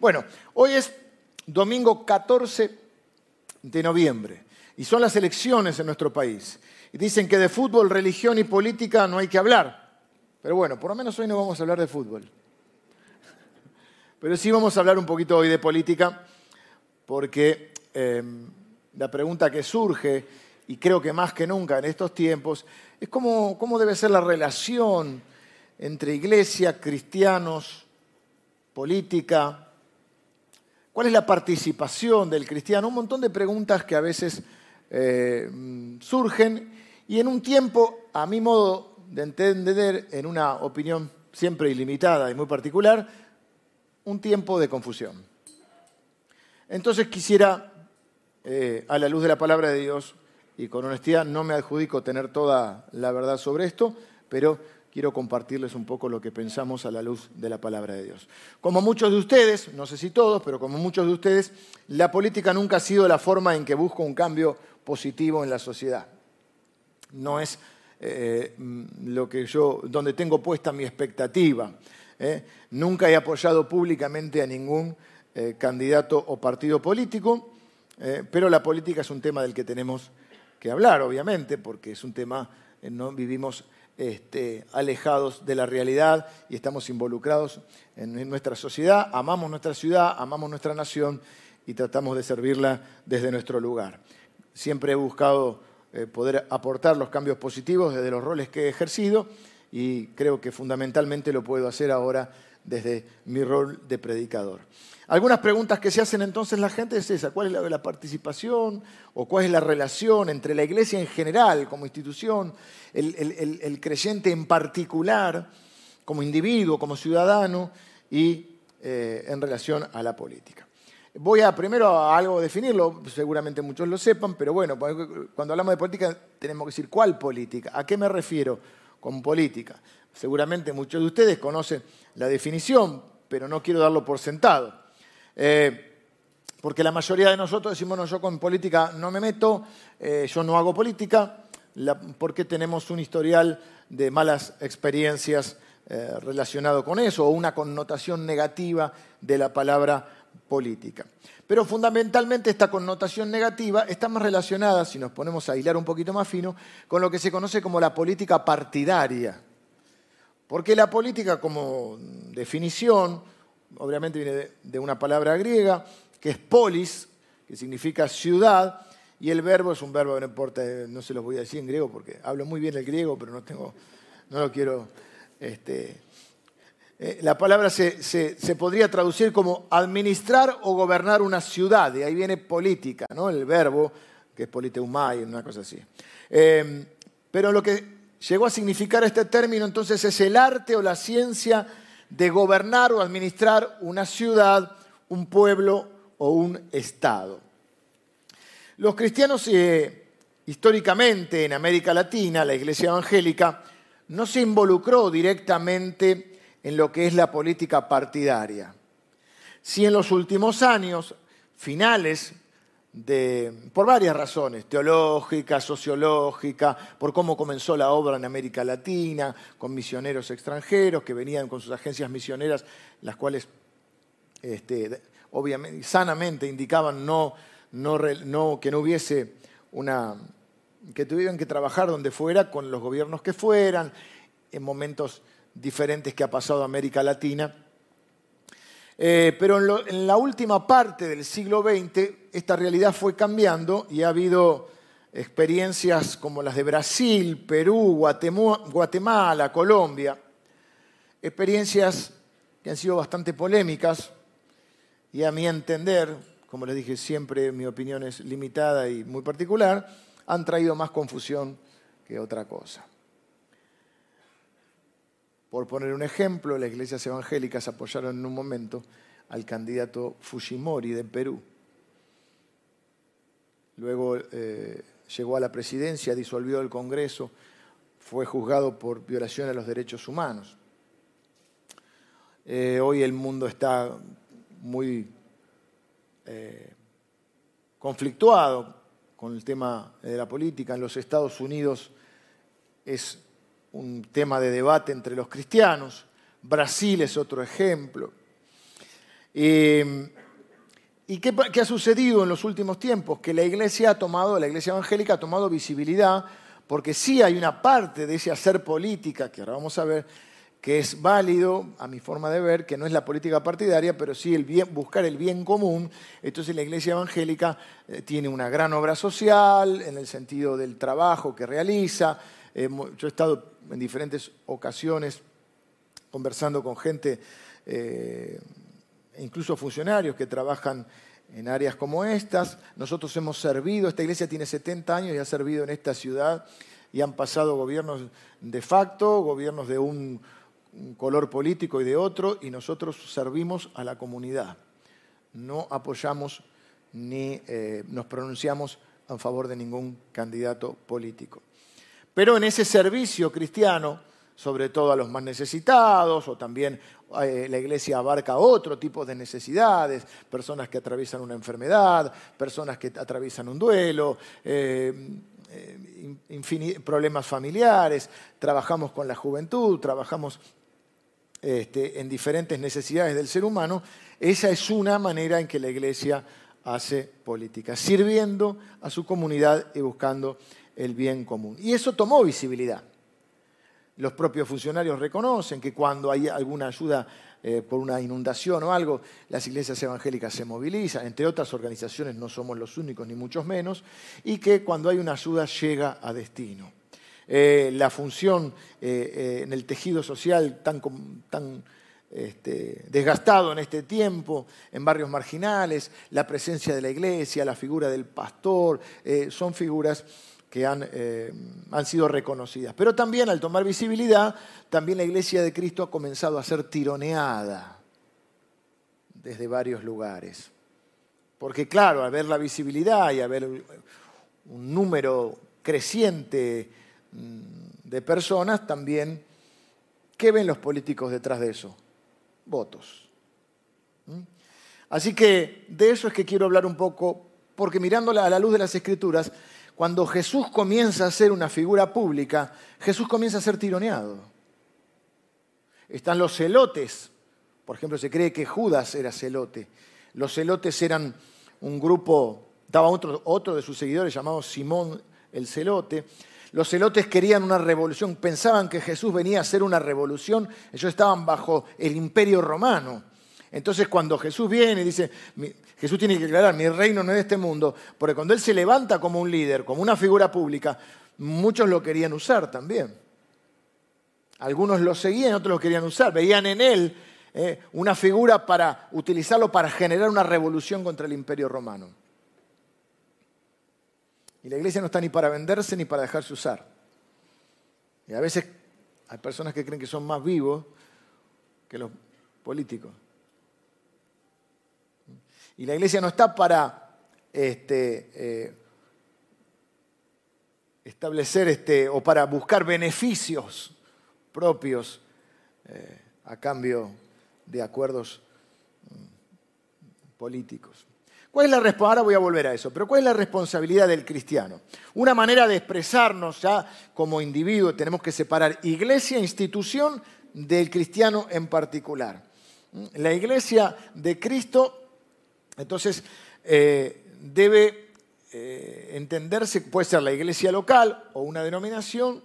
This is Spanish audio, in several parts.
Bueno, hoy es domingo 14 de noviembre y son las elecciones en nuestro país. Y dicen que de fútbol, religión y política no hay que hablar. Pero bueno, por lo menos hoy no vamos a hablar de fútbol. Pero sí vamos a hablar un poquito hoy de política, porque eh, la pregunta que surge, y creo que más que nunca en estos tiempos, es cómo, cómo debe ser la relación entre iglesia, cristianos, política, cuál es la participación del cristiano, un montón de preguntas que a veces eh, surgen y en un tiempo, a mi modo de entender, en una opinión siempre ilimitada y muy particular, un tiempo de confusión. Entonces quisiera, eh, a la luz de la palabra de Dios, y con honestidad no me adjudico tener toda la verdad sobre esto, pero quiero compartirles un poco lo que pensamos a la luz de la palabra de Dios. Como muchos de ustedes, no sé si todos, pero como muchos de ustedes, la política nunca ha sido la forma en que busco un cambio positivo en la sociedad. No es eh, lo que yo, donde tengo puesta mi expectativa. ¿eh? Nunca he apoyado públicamente a ningún eh, candidato o partido político, pero la política es un tema del que tenemos que hablar, obviamente, porque es un tema, no vivimos este, alejados de la realidad y estamos involucrados en, nuestra sociedad, amamos nuestra ciudad, amamos nuestra nación y tratamos de servirla desde nuestro lugar. Siempre he buscado poder aportar los cambios positivos desde los roles que he ejercido y creo que fundamentalmente lo puedo hacer ahora desde mi rol de predicador. Algunas preguntas que se hacen entonces la gente es esa, ¿cuál es la, la participación o cuál es la relación entre la iglesia en general como institución, el, creyente en particular, como individuo, como ciudadano y eh, en relación a la política? Voy a primero a algo definirlo, seguramente muchos lo sepan, pero bueno, cuando hablamos de política tenemos que decir cuál política, a qué me refiero con política. Seguramente muchos de ustedes conocen la definición, pero no quiero darlo por sentado. Eh, porque la mayoría de nosotros decimos, no, yo con política no me meto, eh, yo no hago política, porque tenemos un historial de malas experiencias eh, relacionado con eso, o una connotación negativa de la palabra política. Pero fundamentalmente esta connotación negativa está más relacionada, si nos ponemos a hilar un poquito más fino, con lo que se conoce como la política partidaria. Porque la política como definición, obviamente viene de una palabra griega, que es polis, que significa ciudad, y el verbo es un verbo no importa, no se los voy a decir en griego porque hablo muy bien el griego, pero no, tengo, no lo quiero... Este, eh, la palabra se, podría traducir como administrar o gobernar una ciudad, de ahí viene política, ¿no? el verbo, que es politeumai, una cosa así. Eh, pero lo que llegó a significar este término entonces es el arte o la ciencia de gobernar o administrar una ciudad, un pueblo o un estado. Los cristianos eh, históricamente en América Latina, la iglesia evangélica, no se involucró directamente en lo que es la política partidaria. Si en los últimos años, finales por varias razones, teológica, sociológica, por cómo comenzó la obra en América Latina, con misioneros extranjeros que venían con sus agencias misioneras, las cuales este, obviamente, sanamente indicaban no, que no hubiese una, que tuvieran que trabajar donde fuera, con los gobiernos que fueran, en momentos diferentes que ha pasado América Latina eh, pero en, la última parte del siglo XX esta realidad fue cambiando y ha habido experiencias como las de Brasil, Perú, Guatemala, Colombia, experiencias que han sido bastante polémicas y a mi entender, como les dije siempre, mi opinión es limitada y muy particular, han traído más confusión que otra cosa. Por poner un ejemplo, las iglesias evangélicas apoyaron en un momento al candidato Fujimori de Perú. Luego eh, llegó a la presidencia, disolvió el Congreso, fue juzgado por violación a los derechos humanos. Eh, hoy el mundo está muy eh, conflictuado con el tema de la política. En los Estados Unidos es un tema de debate entre los cristianos. Brasil es otro ejemplo. ¿Y qué, qué, ha sucedido en los últimos tiempos? Que la iglesia ha tomado, la iglesia evangélica ha tomado visibilidad, porque sí hay una parte de ese hacer política, que ahora vamos a ver, que es válido, a mi forma de ver, que no es la política partidaria, pero sí el buscar el bien común. Entonces la iglesia evangélica eh, tiene una gran obra social en el sentido del trabajo que realiza. yo he estado en diferentes ocasiones conversando con gente, eh, incluso funcionarios que trabajan en áreas como estas. Nosotros hemos servido, esta iglesia tiene 70 años y ha servido en esta ciudad y han pasado gobiernos de facto, gobiernos de un color político y de otro, y nosotros servimos a la comunidad. No apoyamos ni eh, nos pronunciamos a favor de ningún candidato político. Pero en ese servicio cristiano, sobre todo a los más necesitados, o también eh, la iglesia abarca otro tipo de necesidades, personas que atraviesan una enfermedad, personas que atraviesan un duelo, eh, problemas familiares, trabajamos con la juventud, trabajamos este, en diferentes necesidades del ser humano, esa es una manera en que la Iglesia hace política, sirviendo a su comunidad y buscando el bien común. Y eso tomó visibilidad. Los propios funcionarios reconocen que cuando hay alguna ayuda eh, por una inundación o algo, las iglesias evangélicas se movilizan, entre otras organizaciones no somos los únicos ni muchos menos, y que cuando hay una ayuda llega a destino. Eh, la función eh, en el tejido social tan, tan este, desgastado en este tiempo, en barrios marginales, la presencia de la iglesia, la figura del pastor, son figuras que han, han, sido reconocidas. Pero también al tomar visibilidad, también la iglesia de Cristo ha comenzado a ser tironeada desde varios lugares. Porque claro, al ver la visibilidad y al ver un número creciente Mm, de personas también, ¿qué ven los políticos detrás de eso? Votos. ¿Mm? Así que de eso es que quiero hablar un poco, porque mirándola a la luz de las escrituras, cuando Jesús comienza a ser una figura pública, Jesús comienza a ser tironeado. Están los celotes, por ejemplo, se cree que Judas era celote. Los celotes eran un grupo, estaba otro, otro de sus seguidores llamado Simón el celote, los celotes querían una revolución, pensaban que Jesús venía a hacer una revolución, ellos estaban bajo el imperio romano. Entonces cuando Jesús viene y dice, Jesús tiene que aclarar, mi reino no es de este mundo, porque cuando Él se levanta como un líder, como una figura pública, muchos lo querían usar también. Algunos lo seguían, otros lo querían usar, veían en Él eh, una figura para utilizarlo para generar una revolución contra el imperio romano. Y la iglesia no está ni para venderse ni para dejarse usar. Y a veces hay personas que creen que son más vivos que los políticos. Y la iglesia no está para este, eh, establecer este, o para buscar beneficios propios eh, a cambio de acuerdos mm, políticos. ¿Cuál es la Ahora voy a volver a eso, pero ¿cuál es la responsabilidad del cristiano? Una manera de expresarnos ya como individuo, tenemos que separar iglesia, institución, del cristiano en particular. La iglesia de Cristo, entonces, eh, debe eh, entenderse, puede ser la iglesia local o una denominación,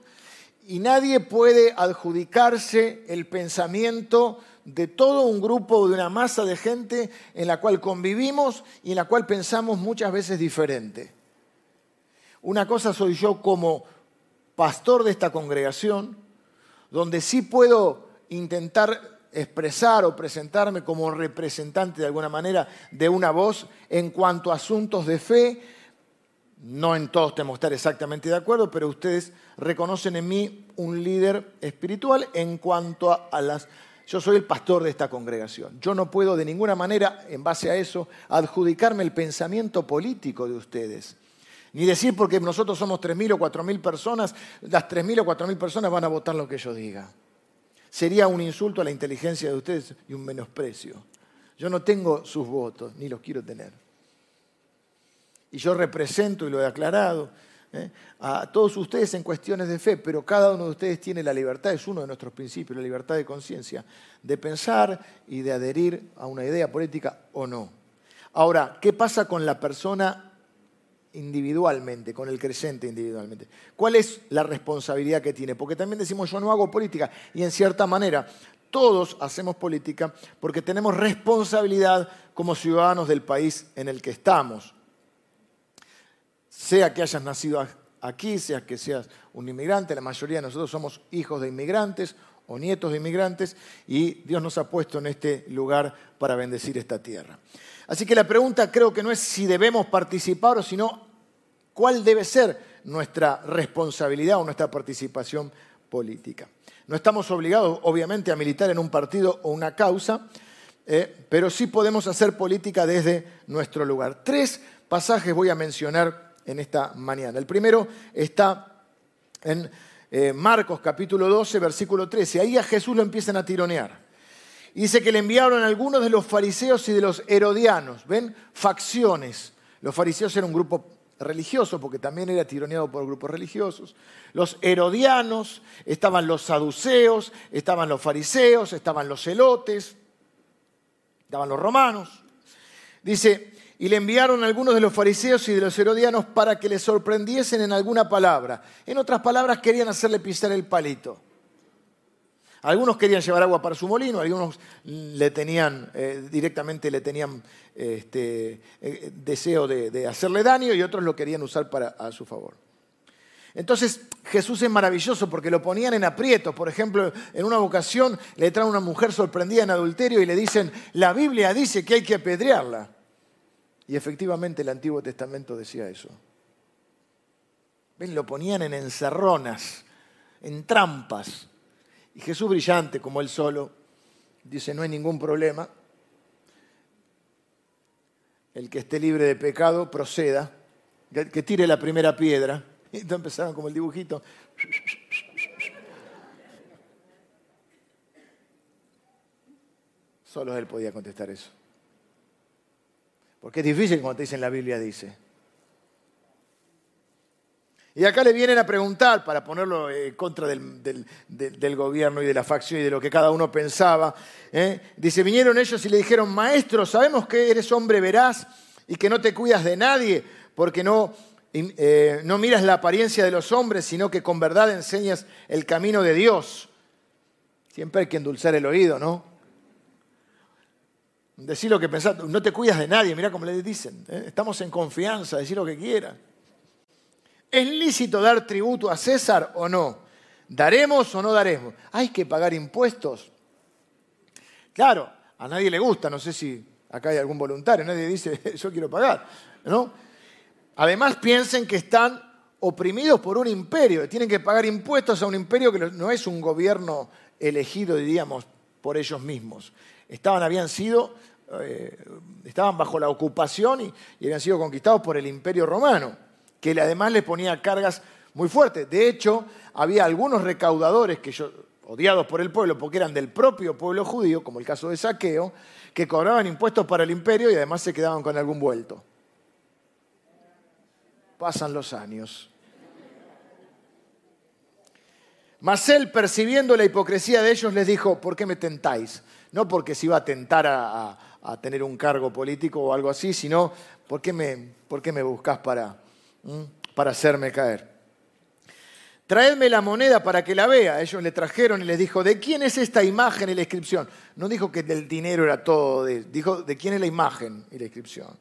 y nadie puede adjudicarse el pensamiento de todo un grupo, de una masa de gente en la cual convivimos y en la cual pensamos muchas veces diferente. Una cosa soy yo como pastor de esta congregación, donde sí puedo intentar expresar o presentarme como representante de alguna manera de una voz en cuanto a asuntos de fe. No en todos tenemos que estar exactamente de acuerdo, pero ustedes reconocen en mí un líder espiritual en cuanto a, las yo soy el pastor de esta congregación. Yo no puedo de ninguna manera, en base a eso, adjudicarme el pensamiento político de ustedes. Ni decir porque nosotros somos 3.000 o 4.000 personas, las 3.000 o 4.000 personas van a votar lo que yo diga. Sería un insulto a la inteligencia de ustedes y un menosprecio. Yo no tengo sus votos, ni los quiero tener. Y yo represento, y lo he aclarado, ¿eh? a todos ustedes en cuestiones de fe, pero cada uno de ustedes tiene la libertad, es uno de nuestros principios, la libertad de conciencia, de pensar y de adherir a una idea política o no. Ahora, ¿qué pasa con la persona individualmente, con el creyente individualmente? ¿Cuál es la responsabilidad que tiene? Porque también decimos yo no hago política y en cierta manera todos hacemos política porque tenemos responsabilidad como ciudadanos del país en el que estamos. Sea que hayas nacido aquí, sea que seas un inmigrante, la mayoría de nosotros somos hijos de inmigrantes o nietos de inmigrantes y Dios nos ha puesto en este lugar para bendecir esta tierra. Así que la pregunta creo que no es si debemos participar o sino cuál debe ser nuestra responsabilidad o nuestra participación política. No estamos obligados, obviamente, a militar en un partido o una causa, eh, pero sí podemos hacer política desde nuestro lugar. Tres pasajes voy a mencionar en esta mañana. El primero está en eh, Marcos capítulo 12, versículo 13. Ahí a Jesús lo empiezan a tironear. Y dice que le enviaron algunos de los fariseos y de los herodianos. ¿Ven? Facciones. Los fariseos eran un grupo religioso, porque también era tironeado por grupos religiosos. Los herodianos, estaban los saduceos, estaban los fariseos, estaban los celotes, estaban los romanos. Dice, y le enviaron algunos de los fariseos y de los herodianos para que le sorprendiesen en alguna palabra. En otras palabras, querían hacerle pisar el palito. Algunos querían llevar agua para su molino, algunos le tenían, eh, directamente le tenían este, eh, deseo de, hacerle daño y otros lo querían usar para, a su favor. Entonces Jesús es maravilloso porque lo ponían en aprietos. Por ejemplo, en una ocasión le traen una mujer sorprendida en adulterio y le dicen, la Biblia dice que hay que apedrearla. Y efectivamente el Antiguo Testamento decía eso. ¿Ven? Lo ponían en encerronas, en trampas. Y Jesús brillante como él solo, dice, no hay ningún problema. El que esté libre de pecado, proceda, que tire la primera piedra. Y entonces empezaron como el dibujito. Solo él podía contestar eso. Porque es difícil cuando te dicen la Biblia dice. Y acá le vienen a preguntar, para ponerlo en eh, contra del, gobierno y de la facción y de lo que cada uno pensaba. ¿eh? Dice, vinieron ellos y le dijeron, maestro, sabemos que eres hombre veraz y que no te cuidas de nadie porque no, eh, no miras la apariencia de los hombres, sino que con verdad enseñas el camino de Dios. Siempre hay que endulzar el oído, ¿no? Decir lo que pensás, no te cuidas de nadie, mira cómo le dicen. Estamos en confianza, decir lo que quieras. ¿Es lícito dar tributo a César o no? ¿Daremos o no daremos? ¿Hay que pagar impuestos? Claro, a nadie le gusta, no sé si acá hay algún voluntario, nadie dice yo quiero pagar, ¿no? Además piensen que están oprimidos por un imperio, tienen que pagar impuestos a un imperio que no es un gobierno elegido, diríamos, por ellos mismos. Estaban, habían sido, eh, estaban bajo la ocupación y habían sido conquistados por el imperio romano que además le ponía cargas muy fuertes. De hecho, había algunos recaudadores que yo, odiados por el pueblo porque eran del propio pueblo judío, como el caso de Saqueo, que cobraban impuestos para el imperio y además se quedaban con algún vuelto. Pasan los años. Mas él, percibiendo la hipocresía de ellos, les dijo, ¿por qué me tentáis? No porque se iba a tentar a, tener un cargo político o algo así, sino ¿por qué me, por qué me buscás para, para hacerme caer. Traedme la moneda para que la vea. Ellos le trajeron y les dijo, ¿de quién es esta imagen y la inscripción? No dijo que del dinero era todo, dijo, ¿de quién es la imagen y la inscripción?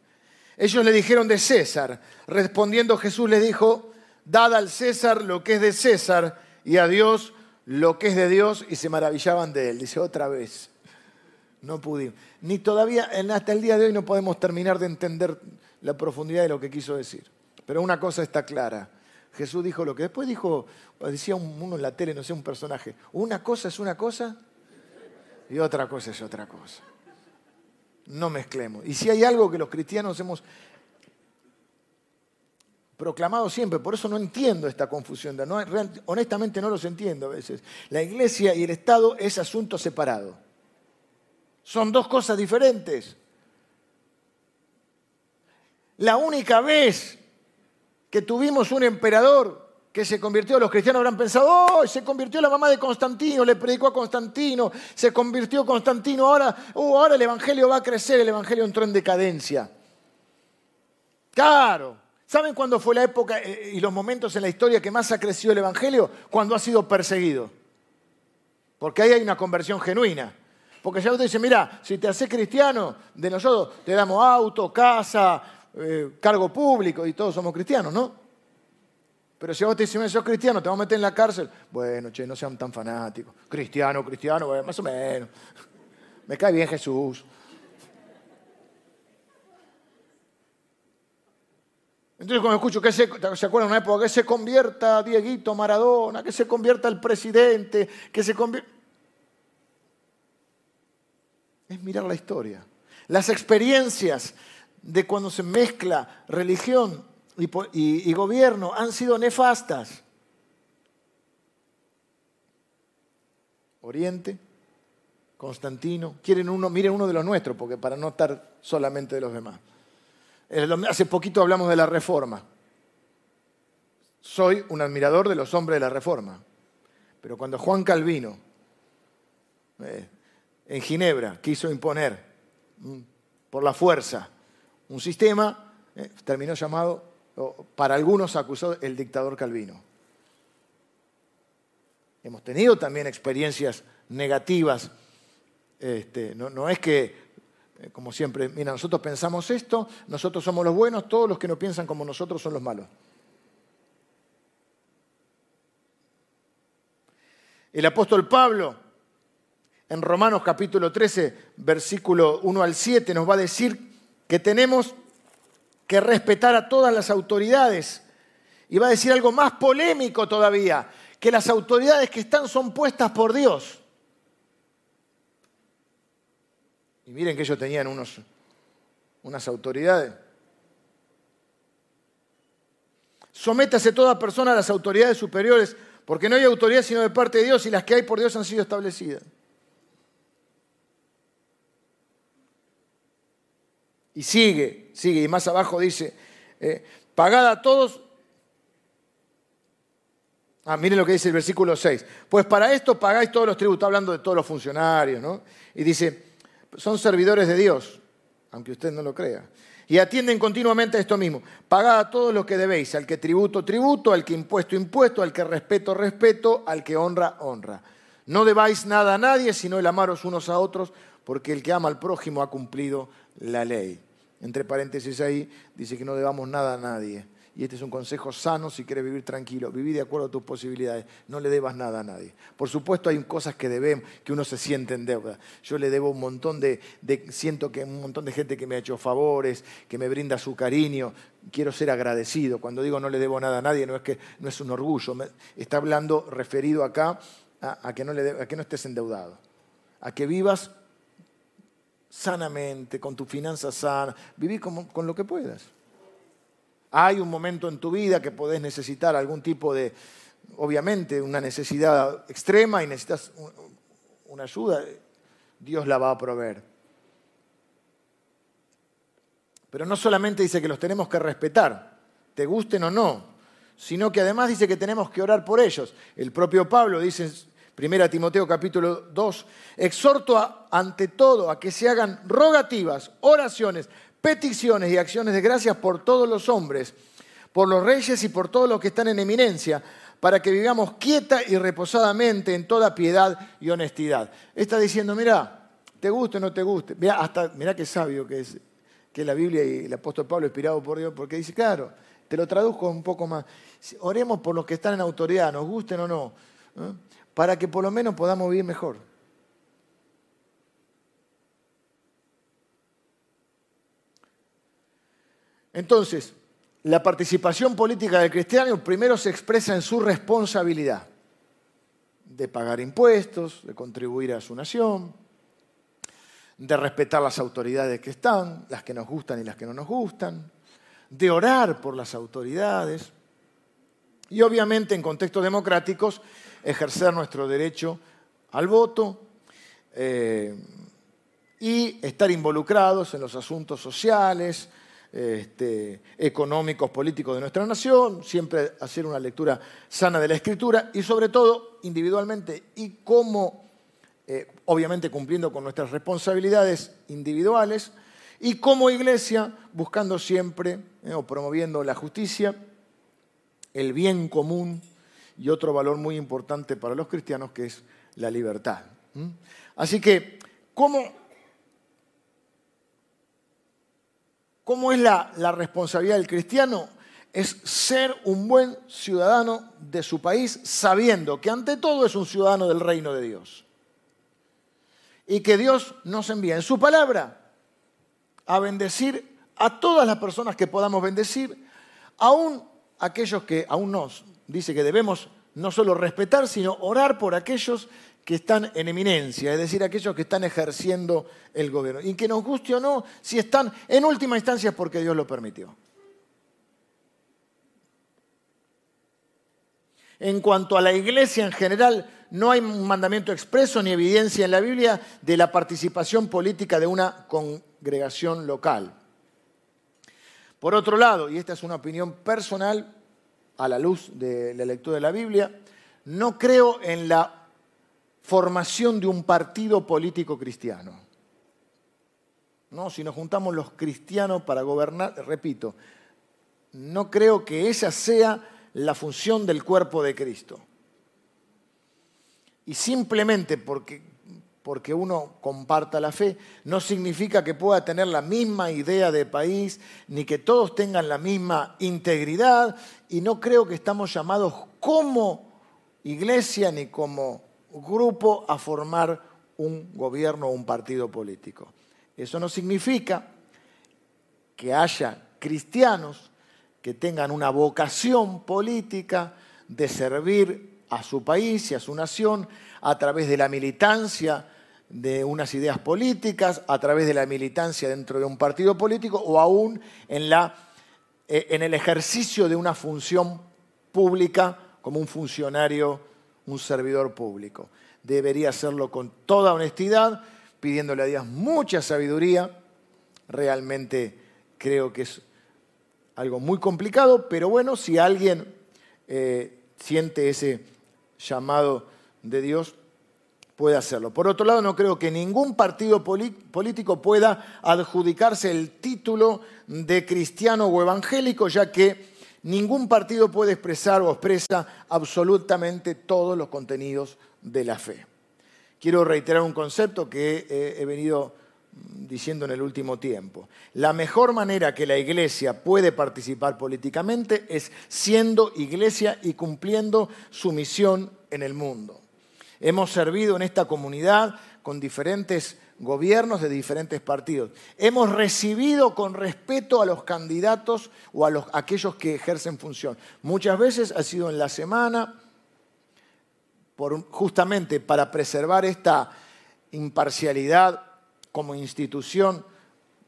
Ellos le dijeron de César. Respondiendo Jesús les dijo, dad al César lo que es de César y a Dios lo que es de Dios y se maravillaban de él. Dice otra vez, no pudimos. Ni todavía, hasta el día de hoy no podemos terminar de entender la profundidad de lo que quiso decir. Pero una cosa está clara. Jesús dijo lo que después dijo, decía uno en la tele, no sé, un personaje, una cosa es una cosa y otra cosa es otra cosa. No mezclemos. Y si hay algo que los cristianos hemos proclamado siempre, por eso no entiendo esta confusión, honestamente no los entiendo a veces. La iglesia y el Estado es asunto separado. Son dos cosas diferentes. La única vez que tuvimos un emperador que se convirtió, los cristianos habrán pensado, oh, se convirtió la mamá de Constantino, le predicó a Constantino, se convirtió Constantino, ahora, oh, ahora el Evangelio va a crecer, el Evangelio entró en decadencia. Claro, ¿saben cuándo fue la época eh, y los momentos en la historia que más ha crecido el Evangelio? Cuando ha sido perseguido. Porque ahí hay una conversión genuina. Porque ya usted dice, mira, si te haces cristiano, de nosotros te damos auto, casa, eh, cargo público y todos somos cristianos, ¿no? Pero si vos te dices, sos cristiano, te vamos a meter en la cárcel. Bueno, che, no sean tan fanáticos. Cristiano, cristiano, más o menos. Me cae bien Jesús. Entonces cuando escucho que se, ¿se acuerdan una época? Que se convierta Dieguito Maradona, que se convierta el presidente, que se convierta... Es mirar la historia. Las experiencias de cuando se mezcla religión y, gobierno han sido nefastas. Oriente, Constantino, quieren uno, miren uno de los nuestros, porque para no estar solamente de los demás. Hace poquito hablamos de la reforma. Soy un admirador de los hombres de la reforma. Pero cuando Juan Calvino eh, en Ginebra quiso imponer mm, por la fuerza un sistema, eh, terminó llamado, para algunos acusó el dictador Calvino. Hemos tenido también experiencias negativas. Este, no es que eh, como siempre, mira, nosotros pensamos esto, nosotros somos los buenos, todos los que no piensan como nosotros son los malos. El apóstol Pablo, en Romanos capítulo 13, versículo 1 al 7, nos va a decir que tenemos que respetar a todas las autoridades. Y va a decir algo más polémico todavía, que las autoridades que están son puestas por Dios. Y miren que ellos tenían unos, unas autoridades. Sométase toda persona a las autoridades superiores, porque no hay autoridad sino de parte de Dios y las que hay por Dios han sido establecidas. Y sigue, sigue, y más abajo dice, eh, pagad a todos. Ah, miren lo que dice el versículo 6. Pues para esto pagáis todos los tributos, hablando de todos los funcionarios, ¿no? Y dice, son servidores de Dios, aunque usted no lo crea. Y atienden continuamente a esto mismo. Pagad a todos lo que debéis, al que tributo, tributo, al que impuesto, impuesto, al que respeto, respeto, al que honra, honra. No debáis nada a nadie, sino el amaros unos a otros, porque el que ama al prójimo ha cumplido la ley. Entre paréntesis ahí, dice que no debamos nada a nadie. Y este es un consejo sano si quieres vivir tranquilo. Viví de acuerdo a tus posibilidades. No le debas nada a nadie. Por supuesto hay cosas que debemos, que uno se siente en deuda. Yo le debo un montón de, siento que un montón de gente que me ha hecho favores, que me brinda su cariño. Quiero ser agradecido. Cuando digo no le debo nada a nadie, no es que no es un orgullo. está hablando referido acá a, que no le a que no estés endeudado. A que vivas sanamente, con tu finanzas sana. Viví con lo que puedas. Hay un momento en tu vida que podés necesitar algún tipo de, obviamente, una necesidad extrema y necesitas una ayuda, Dios la va a proveer. Pero no solamente dice que los tenemos que respetar, te gusten o no, sino que además dice que tenemos que orar por ellos. El propio Pablo dice 1 Timoteo capítulo 2, exhorto ante todo a que se hagan rogativas, oraciones, peticiones y acciones de gracias por todos los hombres, por los reyes y por todos los que están en eminencia, para que vivamos quieta y reposadamente en toda piedad y honestidad. Está diciendo, mira, te guste o no te guste. Mira, hasta, mira qué sabio que es que la Biblia y el apóstol Pablo inspirado por Dios, porque dice, claro, te lo traduzco un poco más. Oremos por los que están en autoridad, nos gusten o no, ¿eh? Para que por lo menos podamos vivir mejor. Entonces, la participación política del cristiano primero se expresa en su responsabilidad de pagar impuestos, de contribuir a su nación, de respetar las autoridades que están, las que nos gustan y las que no nos gustan, de orar por las autoridades y obviamente en contextos democráticos ejercer nuestro derecho al voto eh, y estar involucrados en los asuntos sociales, este, económicos, políticos de nuestra nación, siempre hacer una lectura sana de la escritura y sobre todo individualmente y cómo, eh, obviamente cumpliendo con nuestras responsabilidades individuales y como iglesia buscando siempre eh, o promoviendo la justicia, el bien común y otro valor muy importante para los cristianos que es la libertad. Así que, ¿cómo, cómo es la, la responsabilidad del cristiano? Es ser un buen ciudadano de su país sabiendo que ante todo es un ciudadano del reino de Dios. Y que Dios nos envía en su palabra a bendecir a todas las personas que podamos bendecir, aún aquellos que aún nos dice que debemos no solo respetar, sino orar por aquellos que están en eminencia, es decir, aquellos que están ejerciendo el gobierno. Y que nos guste o no, si están en última instancia es porque Dios lo permitió. En cuanto a la iglesia en general, no hay un mandamiento expreso ni evidencia en la Biblia de la participación política de una congregación local. Por otro lado, y esta es una opinión personal a la luz de la lectura de la Biblia, no creo en la formación de un partido político cristiano. No, si nos juntamos los cristianos para gobernar, repito, no creo que esa sea la función del cuerpo de Cristo. Y simplemente porque, porque uno comparta la fe, no significa que pueda tener la misma idea de país, ni que todos tengan la misma integridad, y no creo que estamos llamados como iglesia ni como grupo a formar un gobierno o un partido político. Eso no significa que haya cristianos que tengan una vocación política de servir a su país y a su nación a través de la militancia de unas ideas políticas, a través de la militancia dentro de un partido político o aún en, la, eh, en el ejercicio de una función pública como un funcionario, un servidor público. Debería hacerlo con toda honestidad, pidiéndole a Dios mucha sabiduría. Realmente creo que es algo muy complicado, pero bueno, si alguien eh, siente ese llamado de Dios, puede hacerlo. Por otro lado, no creo que ningún partido político pueda adjudicarse el título de cristiano o evangélico, ya que ningún partido puede expresar o expresa absolutamente todos los contenidos de la fe. Quiero reiterar un concepto que he venido diciendo en el último tiempo. La mejor manera que la iglesia puede participar políticamente es siendo iglesia y cumpliendo su misión en el mundo. Hemos servido en esta comunidad con diferentes gobiernos de diferentes partidos. Hemos recibido con respeto a los candidatos o a, los, aquellos que ejercen función. Muchas veces ha sido en la semana, justamente para preservar esta imparcialidad como institución,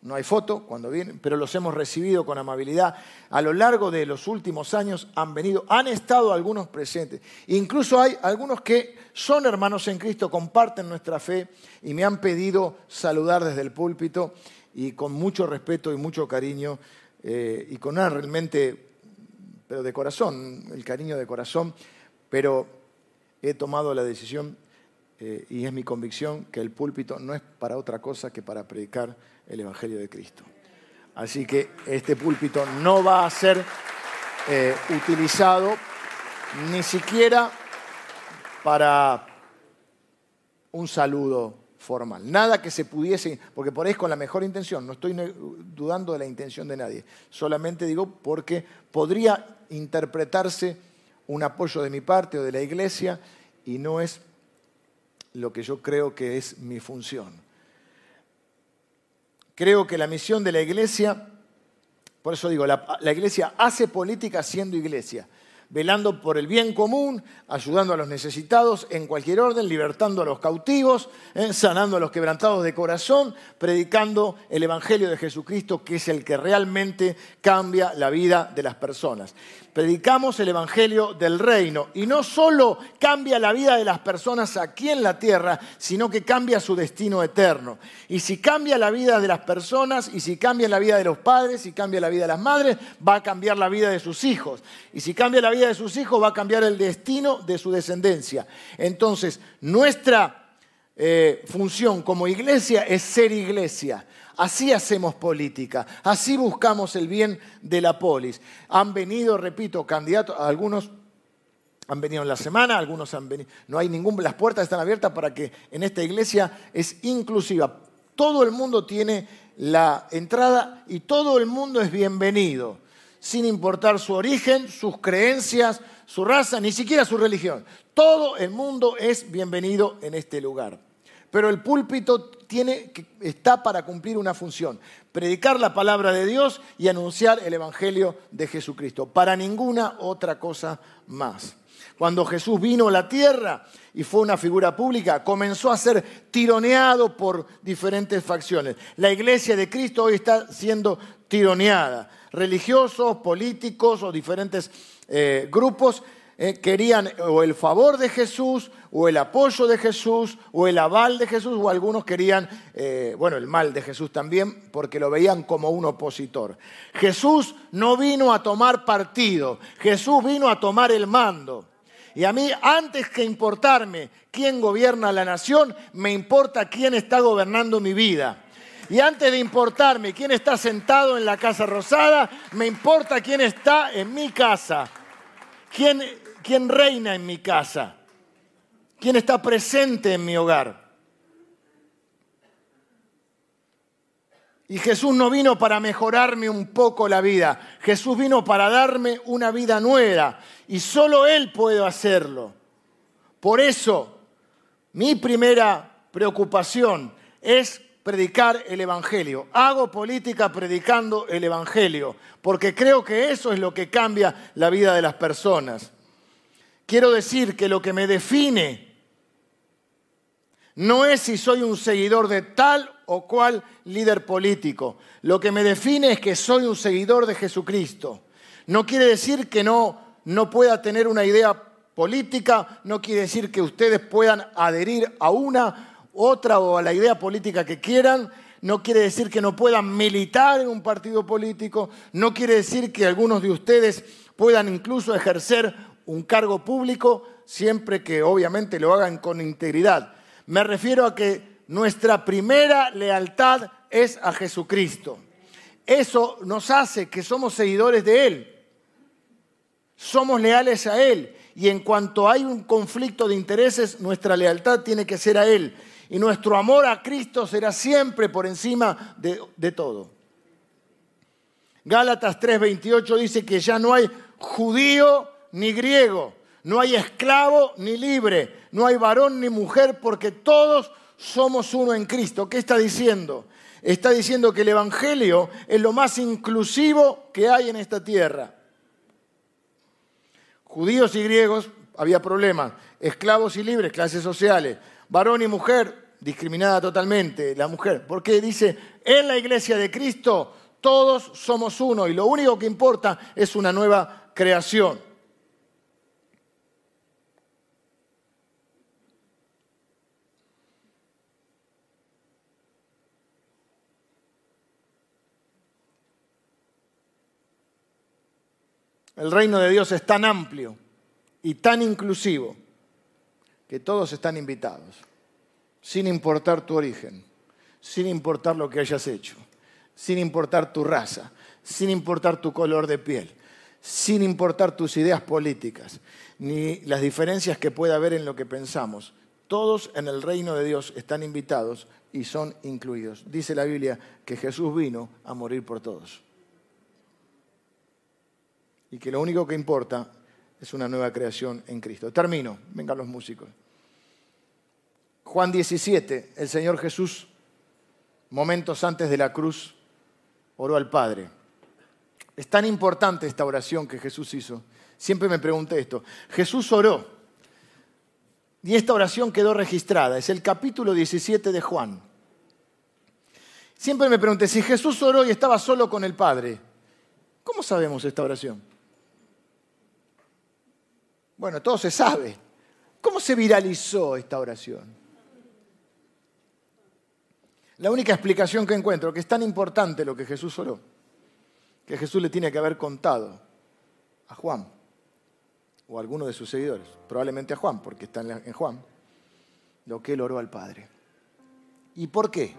no hay foto cuando vienen, pero los hemos recibido con amabilidad. A lo largo de los últimos años han venido, han estado algunos presentes. Incluso hay algunos que son hermanos en Cristo, comparten nuestra fe y me han pedido saludar desde el púlpito y con mucho respeto y mucho cariño eh, y con una realmente, pero de corazón, el cariño de corazón, pero he tomado la decisión eh, y es mi convicción que el púlpito no es para otra cosa que para predicar el Evangelio de Cristo. Así que este púlpito no va a ser eh, utilizado ni siquiera para un saludo formal. Nada que se pudiese, porque por ahí es con la mejor intención, no estoy dudando de la intención de nadie, solamente digo porque podría interpretarse un apoyo de mi parte o de la iglesia y no es lo que yo creo que es mi función. Creo que la misión de la iglesia, por eso digo, la, iglesia hace política siendo iglesia, velando por el bien común, ayudando a los necesitados en cualquier orden, libertando a los cautivos, ¿eh? sanando a los quebrantados de corazón, predicando el Evangelio de Jesucristo, que es el que realmente cambia la vida de las personas. Predicamos el Evangelio del reino y no solo cambia la vida de las personas aquí en la tierra, sino que cambia su destino eterno. Y si cambia la vida de las personas, y si cambia la vida de los padres, y cambia la vida de las madres, va a cambiar la vida de sus hijos. Y si cambia la vida de sus hijos, va a cambiar el destino de su descendencia. Entonces, nuestra eh, función como iglesia es ser iglesia. Así hacemos política, así buscamos el bien de la polis. Han venido, repito, candidatos, algunos han venido en la semana, algunos han venido. No hay ningún, las puertas están abiertas para que en esta iglesia es inclusiva. Todo el mundo tiene la entrada y todo el mundo es bienvenido sin importar su origen, sus creencias, su raza, ni siquiera su religión. Todo el mundo es bienvenido en este lugar. Pero el púlpito tiene, está para cumplir una función, predicar la palabra de Dios y anunciar el Evangelio de Jesucristo, para ninguna otra cosa más. Cuando Jesús vino a la tierra y fue una figura pública, comenzó a ser tironeado por diferentes facciones. La iglesia de Cristo hoy está siendo tironeada religiosos, políticos o diferentes eh, grupos eh, querían o el favor de Jesús, o el apoyo de Jesús, o el aval de Jesús, o algunos querían, eh, bueno, el mal de Jesús también, porque lo veían como un opositor. Jesús no vino a tomar partido, Jesús vino a tomar el mando. Y a mí, antes que importarme quién gobierna la nación, me importa quién está gobernando mi vida. Y antes de importarme quién está sentado en la casa rosada, me importa quién está en mi casa, quién, quién reina en mi casa, quién está presente en mi hogar. Y Jesús no vino para mejorarme un poco la vida, Jesús vino para darme una vida nueva y solo Él puede hacerlo. Por eso, mi primera preocupación es predicar el Evangelio. Hago política predicando el Evangelio, porque creo que eso es lo que cambia la vida de las personas. Quiero decir que lo que me define no es si soy un seguidor de tal o cual líder político. Lo que me define es que soy un seguidor de Jesucristo. No quiere decir que no, no pueda tener una idea política, no quiere decir que ustedes puedan adherir a una otra o a la idea política que quieran, no quiere decir que no puedan militar en un partido político, no quiere decir que algunos de ustedes puedan incluso ejercer un cargo público, siempre que obviamente lo hagan con integridad. Me refiero a que nuestra primera lealtad es a Jesucristo. Eso nos hace que somos seguidores de Él. Somos leales a Él. Y en cuanto hay un conflicto de intereses, nuestra lealtad tiene que ser a Él y nuestro amor a Cristo será siempre por encima de, todo. Gálatas 3:28 dice que ya no hay judío ni griego, no hay esclavo ni libre, no hay varón ni mujer, porque todos somos uno en Cristo. ¿Qué está diciendo? Está diciendo que el Evangelio es lo más inclusivo que hay en esta tierra. Judíos y griegos, había problemas. Esclavos y libres, clases sociales varón y mujer, discriminada totalmente la mujer, porque dice, en la iglesia de Cristo todos somos uno y lo único que importa es una nueva creación. El reino de Dios es tan amplio y tan inclusivo que todos están invitados, sin importar tu origen, sin importar lo que hayas hecho, sin importar tu raza, sin importar tu color de piel, sin importar tus ideas políticas, ni las diferencias que pueda haber en lo que pensamos. Todos en el reino de Dios están invitados y son incluidos. Dice la Biblia que Jesús vino a morir por todos. Y que lo único que importa es una nueva creación en Cristo. Termino, vengan los músicos. Juan 17, el Señor Jesús, momentos antes de la cruz, oró al Padre. Es tan importante esta oración que Jesús hizo siempre me pregunté esto. Jesús oró y esta oración quedó registrada. Es el capítulo 17 de Juan. Siempre me pregunté, si Jesús oró y estaba solo con el Padre, ¿cómo sabemos esta oración? Bueno, todo se sabe. ¿Cómo se viralizó esta oración? La única explicación que encuentro, que es tan importante lo que Jesús oró, que Jesús le tiene que haber contado a Juan o a alguno de sus seguidores, probablemente a Juan, porque está en Juan, lo que él oró al Padre. ¿Y por qué?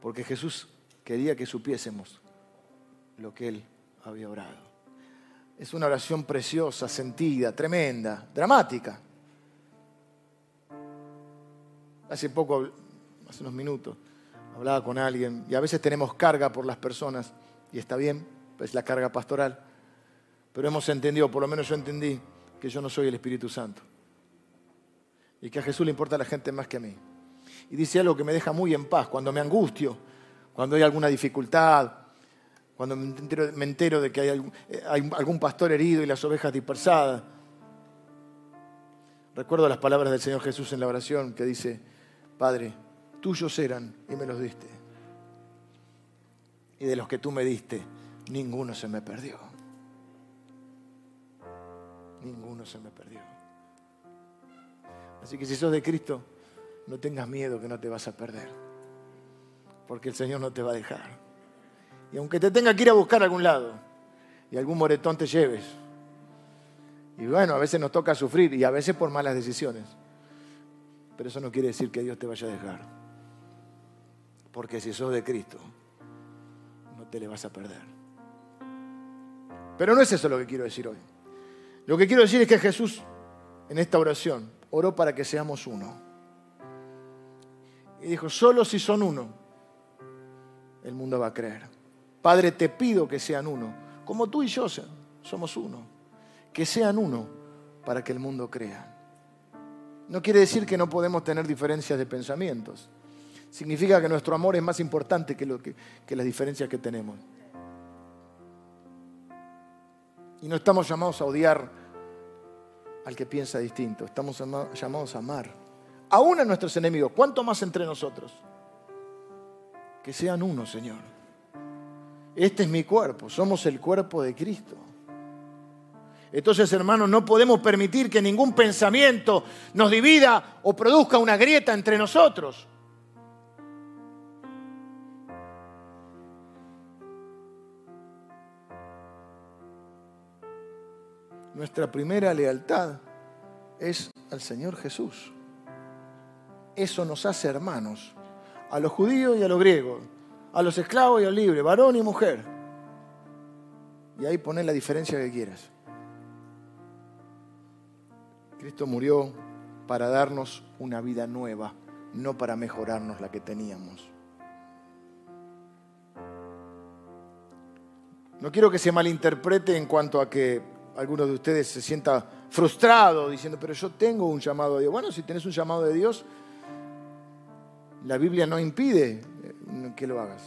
Porque Jesús quería que supiésemos lo que él había orado. Es una oración preciosa, sentida, tremenda, dramática. Hace poco, hace unos minutos, hablaba con alguien y a veces tenemos carga por las personas y está bien, es la carga pastoral, pero hemos entendido, por lo menos yo entendí, que yo no soy el Espíritu Santo y que a Jesús le importa a la gente más que a mí. Y dice algo que me deja muy en paz, cuando me angustio, cuando hay alguna dificultad, cuando me entero, de que eh, hay algún pastor herido y las ovejas dispersadas. Recuerdo las palabras del Señor Jesús en la oración que dice, Padre, tuyos eran y me los diste. Y de los que tú me diste, ninguno se me perdió. Ninguno se me perdió. Así que si sos de Cristo, no tengas miedo que no te vas a perder. Porque el Señor no te va a dejar. Y aunque te tenga que ir a buscar a algún lado y algún moretón te lleves. Y bueno, a veces nos toca sufrir y a veces por malas decisiones. Pero eso no quiere decir que Dios te vaya a dejar. Porque si sos de Cristo, no te le vas a perder. Pero no es eso lo que quiero decir hoy. Lo que quiero decir es que Jesús, en esta oración, oró para que seamos uno. Y dijo, solo si son uno, el mundo va a creer. Padre, te pido que sean uno, como tú y yo somos uno. Que sean uno para que el mundo crea. No quiere decir que no podemos tener diferencias de pensamientos significa que nuestro amor es más importante que, lo que, las diferencias que tenemos. Y no estamos llamados a odiar al que piensa distinto, estamos llamados a amar. Aún a nuestros enemigos, ¿cuánto más entre nosotros? Que sean uno, Señor. Este es mi cuerpo, somos el cuerpo de Cristo. Entonces, hermanos, no podemos permitir que ningún pensamiento nos divida o produzca una grieta entre nosotros. Nuestra primera lealtad es al Señor Jesús. Eso nos hace hermanos, a los judíos y a los griegos, a los esclavos y al libre, varón y mujer. Y ahí pones la diferencia que quieras. Cristo murió para darnos una vida nueva, no para mejorarnos la que teníamos. No quiero que se malinterprete en cuanto a que algunos de ustedes se sienta frustrado diciendo, pero yo tengo un llamado de Dios. Bueno, si tenés un llamado de Dios, la Biblia no impide eh, que lo hagas.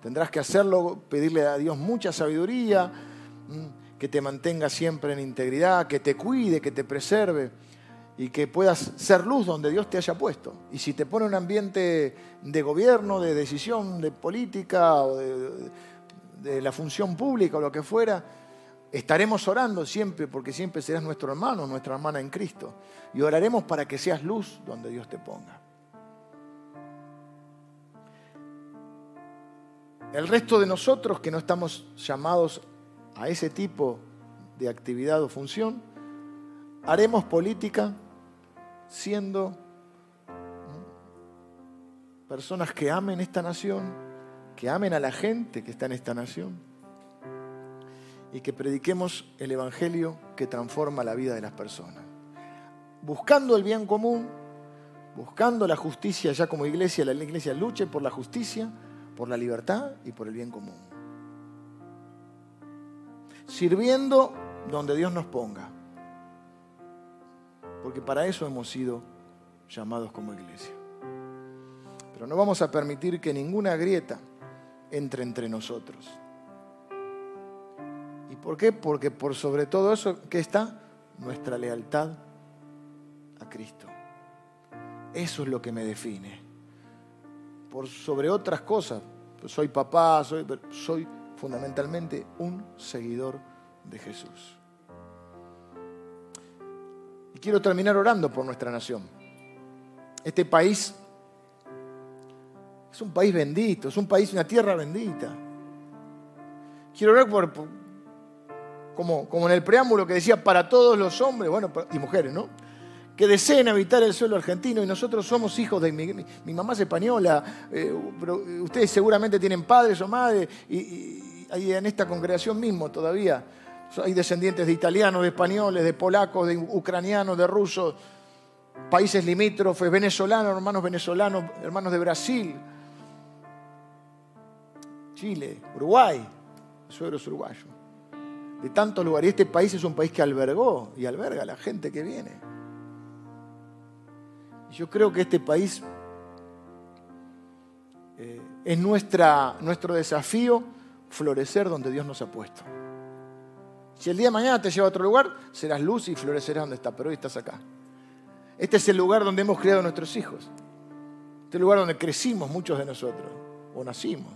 Tendrás que hacerlo, pedirle a Dios mucha sabiduría, que te mantenga siempre en integridad, que te cuide, que te preserve y que puedas ser luz donde Dios te haya puesto. Y si te pone un ambiente de gobierno, de decisión, de política o de la función pública o lo que fuera, Estaremos orando siempre porque siempre serás nuestro hermano, nuestra hermana en Cristo. Y oraremos para que seas luz donde Dios te ponga. El resto de nosotros que no estamos llamados a ese tipo de actividad o función, haremos política siendo personas que amen esta nación, que amen a la gente que está en esta nación y que prediquemos el Evangelio que transforma la vida de las personas. Buscando el bien común, buscando la justicia ya como iglesia, la iglesia luche por la justicia, por la libertad y por el bien común. Sirviendo donde Dios nos ponga. Porque para eso hemos sido llamados como iglesia. Pero no vamos a permitir que ninguna grieta entre entre nosotros por qué? Porque por sobre todo eso, ¿qué está? Nuestra lealtad a Cristo. Eso es lo que me define. Por sobre otras cosas, pues soy papá, soy, soy fundamentalmente un seguidor de Jesús. Y quiero terminar orando por nuestra nación. Este país es un país bendito, es un país, una tierra bendita. Quiero orar por, como, en el preámbulo que decía, para todos los hombres, bueno, y mujeres, ¿no? que deseen habitar el suelo argentino y nosotros somos hijos de mi, mamá es española, eh, pero ustedes seguramente tienen padres o madres y, y, en esta congregación mismo todavía hay descendientes de italianos, de españoles, de polacos, de ucranianos, de rusos, países limítrofes, venezolanos, hermanos venezolanos, hermanos de Brasil, Chile, Uruguay, suegros uruguayos, de tantos lugares. Y este país es un país que albergó y alberga a la gente que viene. Yo creo que este país eh, es nuestra, nuestro desafío florecer donde Dios nos ha puesto. Si el día de mañana te lleva a otro lugar, serás luz y florecerás donde estás, pero hoy estás acá. Este es el lugar donde hemos criado a nuestros hijos. Este es el lugar donde crecimos muchos de nosotros, o nacimos.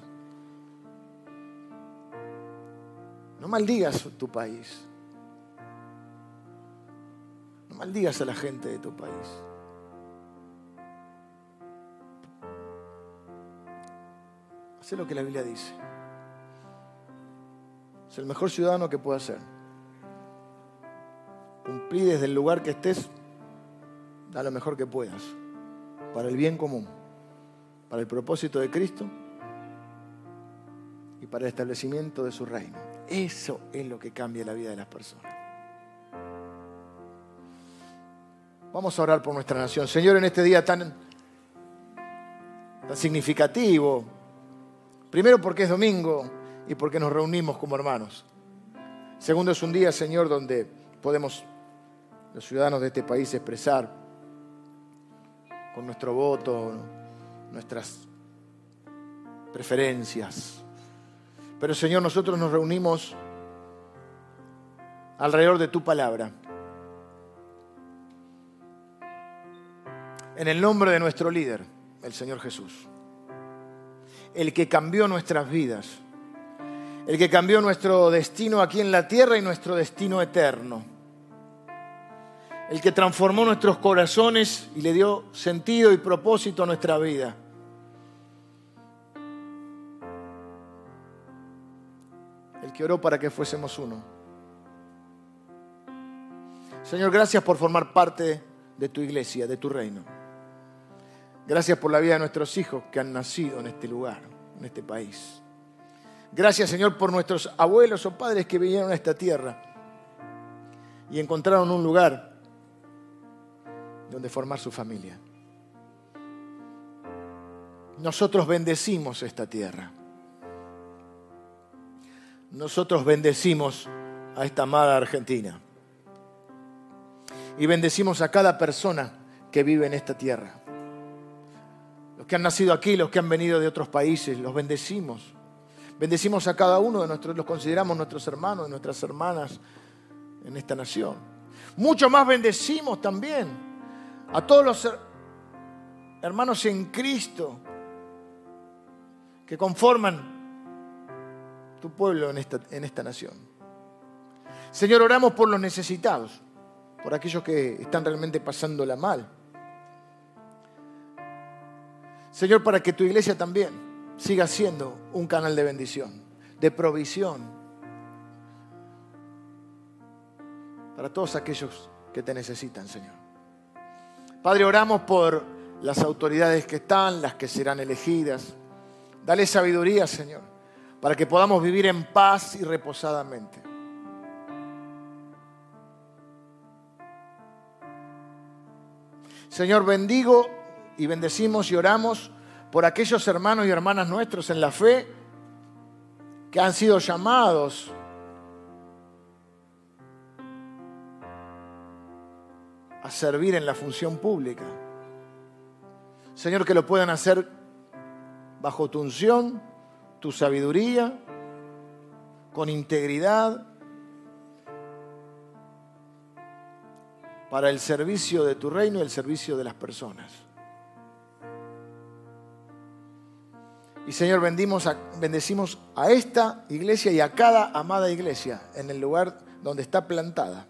No maldigas tu país. No maldigas a la gente de tu país. Haz lo que la Biblia dice. Es el mejor ciudadano que pueda ser. Cumplí desde el lugar que estés, da lo mejor que puedas, para el bien común, para el propósito de Cristo y para el establecimiento de su reino. Eso es lo que cambia la vida de las personas. Vamos a orar por nuestra nación. Señor, en este día tan, tan significativo, Primero porque es domingo y porque nos reunimos como hermanos. Segundo es un día, Señor, donde podemos los ciudadanos de este país expresar con nuestro voto nuestras preferencias. Pero Señor, nosotros nos reunimos alrededor de tu palabra. En el nombre de nuestro líder, el Señor Jesús el que cambió nuestras vidas, el que cambió nuestro destino aquí en la tierra y nuestro destino eterno, el que transformó nuestros corazones y le dio sentido y propósito a nuestra vida. Que oró para que fuésemos uno. Señor, gracias por formar parte de tu iglesia, de tu reino. Gracias por la vida de nuestros hijos que han nacido en este lugar, en este país. Gracias, Señor, por nuestros abuelos o padres que vinieron a esta tierra y encontraron un lugar donde formar su familia. Nosotros bendecimos esta tierra. Nosotros bendecimos a esta amada Argentina. Y bendecimos a cada persona que vive en esta tierra los que han nacido aquí, los que han venido de otros países, los bendecimos. Bendecimos a cada uno de nuestros, los consideramos nuestros hermanos nuestras hermanas en esta nación. Mucho más bendecimos también a todos los hermanos en Cristo que conforman tu pueblo en esta, en esta nación. Señor, oramos por los necesitados, por aquellos que están realmente pasándola mal Señor, para que tu iglesia también siga siendo un canal de bendición, de provisión para todos aquellos que te necesitan, Señor. Padre, oramos por las autoridades que están, las que serán elegidas. Dale sabiduría, Señor, para que podamos vivir en paz y reposadamente. Señor, bendigo y bendecimos y oramos por aquellos hermanos y hermanas nuestros en la fe que han sido llamados a servir en la función pública. Señor, que lo puedan hacer bajo tu unción, tu sabiduría, con integridad, para el servicio de tu reino y el servicio de las personas. Y Señor, bendimos bendecimos a esta iglesia y a cada amada iglesia en el lugar donde está plantada.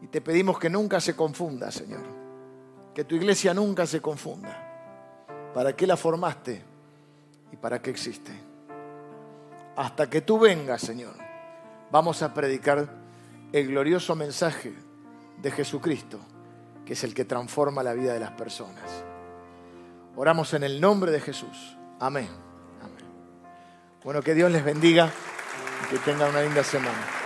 Y te pedimos que nunca se confunda, Señor. Que tu iglesia nunca se confunda. ¿Para qué la formaste? Y para qué existe? Hasta que tú vengas, Señor, vamos a predicar el glorioso mensaje de Jesucristo, que es el que transforma la vida de las personas. Oramos en el nombre de Jesús. Amén. Bueno, que Dios les bendiga y que tengan una linda semana.